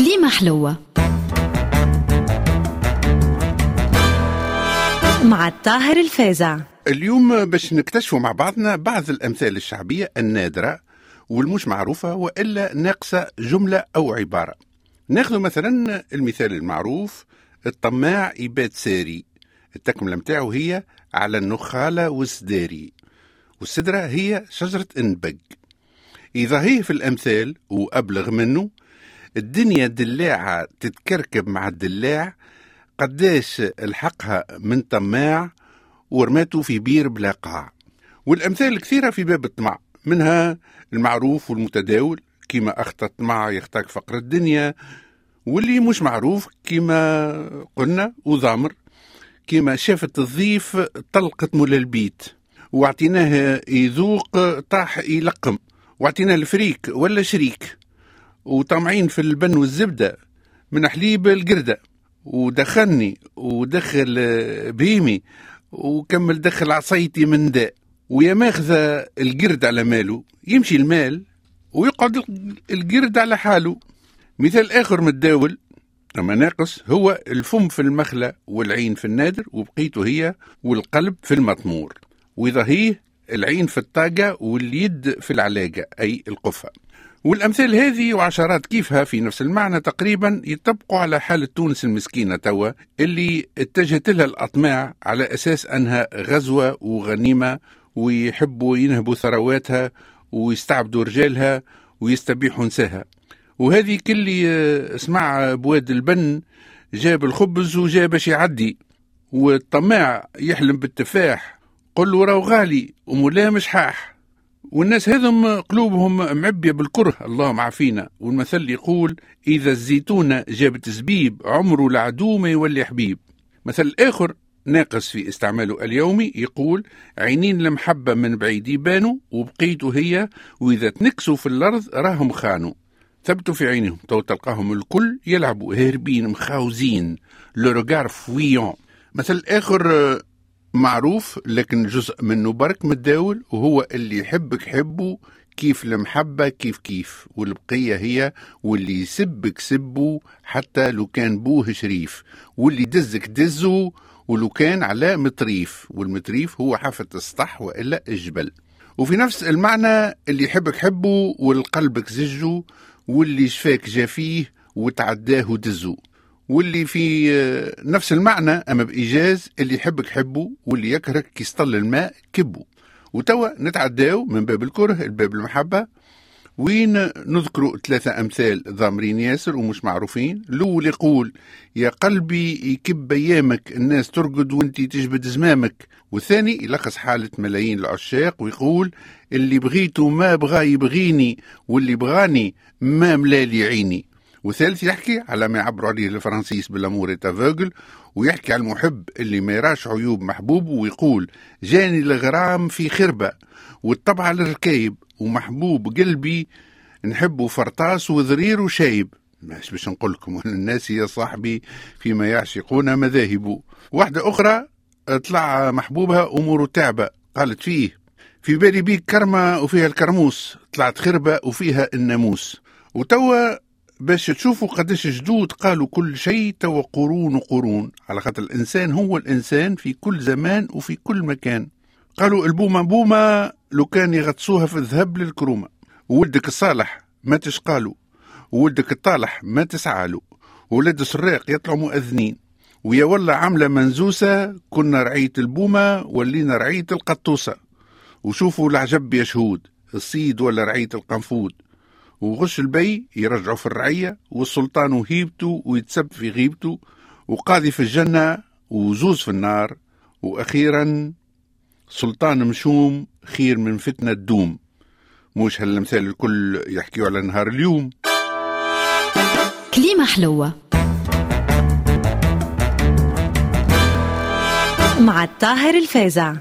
كليمة حلوة. مع الطاهر الفازع. اليوم باش نكتشفوا مع بعضنا بعض الأمثال الشعبية النادرة والمش معروفة وإلا ناقصة جملة أو عبارة. ناخذ مثلا المثال المعروف الطماع يبات ساري. التكملة متاعه هي على النخالة والسداري. والسدرة هي شجرة إنبق. إذا هي في الأمثال وأبلغ منه الدنيا دلاعة تتكركب مع الدلاع قداش الحقها من طماع ورماته في بير بلا قاع. والأمثال كثيرة في باب الطمع منها المعروف والمتداول كما أخطى الطمع يختاك فقر الدنيا واللي مش معروف كما قلنا وضامر كما شافت الضيف طلقت مول البيت واعطيناه يذوق طاح يلقم واعطيناه الفريك ولا شريك. وطامعين في البن والزبدة من حليب القردة ودخلني ودخل بهيمي وكمل دخل عصيتي من داء ويا ماخذة القرد على ماله يمشي المال ويقعد القرد على حاله. مثال آخر متداول أما ناقص هو الفم في المخلة والعين في النادر وبقيته هي والقلب في المطمور هي العين في الطاقة واليد في العلاقة أي القفة. والأمثال هذه وعشرات كيفها في نفس المعنى تقريبا يطبقوا على حالة تونس المسكينة توا اللي اتجهت لها الأطماع على أساس أنها غزوة وغنيمة ويحبوا ينهبوا ثرواتها ويستعبدوا رجالها ويستبيحوا نساها. وهذه كل اسمع بواد البن جاب الخبز وجاب باش يعدي والطماع يحلم بالتفاح. قل له راهو غالي ومولاه مش حاح. والناس هذم قلوبهم معبية بالكره اللهم عافينا. والمثل يقول إذا الزيتونة جابت زبيب عمره العدو ما يولي حبيب. مثل آخر ناقص في استعماله اليومي يقول عينين المحبة من بعيد يبانوا وبقيتوا هي وإذا تنكسوا في الأرض راهم خانوا ثبتوا في عينهم تو تلقاهم الكل يلعبوا هاربين مخاوزين لو روغار فويون. مثل آخر معروف لكن جزء منه برك متداول وهو اللي يحبك حبه كيف المحبة كيف كيف والبقية هي واللي يسبك سبه حتى لو كان بوه شريف واللي دزك دزه ولو كان على مطريف والمطريف هو حافة السطح وإلا الجبل وفي نفس المعنى اللي يحبك حبه والقلبك زجه واللي شفاك جافيه وتعداه ودزه. واللي في نفس المعنى أما بإيجاز اللي يحبك حبه واللي يكرهك كيسطل الماء كبه. وتوا نتعداو من باب الكره لباب المحبة. وين نذكروا ثلاثة أمثال ضامرين ياسر ومش معروفين؟ الأول يقول يا قلبي يكب أيامك الناس ترقد وأنت تجبد زمامك. والثاني يلخص حالة ملايين العشاق ويقول اللي بغيته ما بغى يبغيني واللي بغاني ما ملالي عيني. وثالث يحكي على ما يعبروا عليه الفرنسيس بالامور افوغل ويحكي على المحب اللي ما يراش عيوب محبوبه ويقول جاني الغرام في خربة والطبع للركايب ومحبوب قلبي نحبه فرطاس وذرير وشايب. مش باش نقول لكم الناس يا صاحبي فيما يعشقون مذاهب. واحدة أخرى طلع محبوبها أموره تعبة. قالت فيه في بالي بيك كرمة وفيها الكرموس طلعت خربة وفيها الناموس. وتوا باش تشوفوا قداش جدود قالوا كل شيء توا قرون وقرون على خاطر الإنسان هو الإنسان في كل زمان وفي كل مكان. قالوا البومة بومة لو كان يغطسوها في الذهب للكرومة. وولدك الصالح ما تشقالو. وولدك الطالح ما تسعالو. ولاد السراق يطلعوا مؤذنين. ويا والله عاملة منزوسة كنا رعية البومة ولينا رعية القطوسة. وشوفوا العجب يا شهود. الصيد ولا رعية القنفود. وغشاش البي يرجعوا في الرعية والسلطان وهيبته ويتسب في غيبته وقاضي في الجنة وزوز في النار وأخيرا سلطان مشوم خير من فتنة دوم. مش هالمثال الكل يحكيوا على نهار اليوم. كليمة حلوة. مع الطاهر الفازع.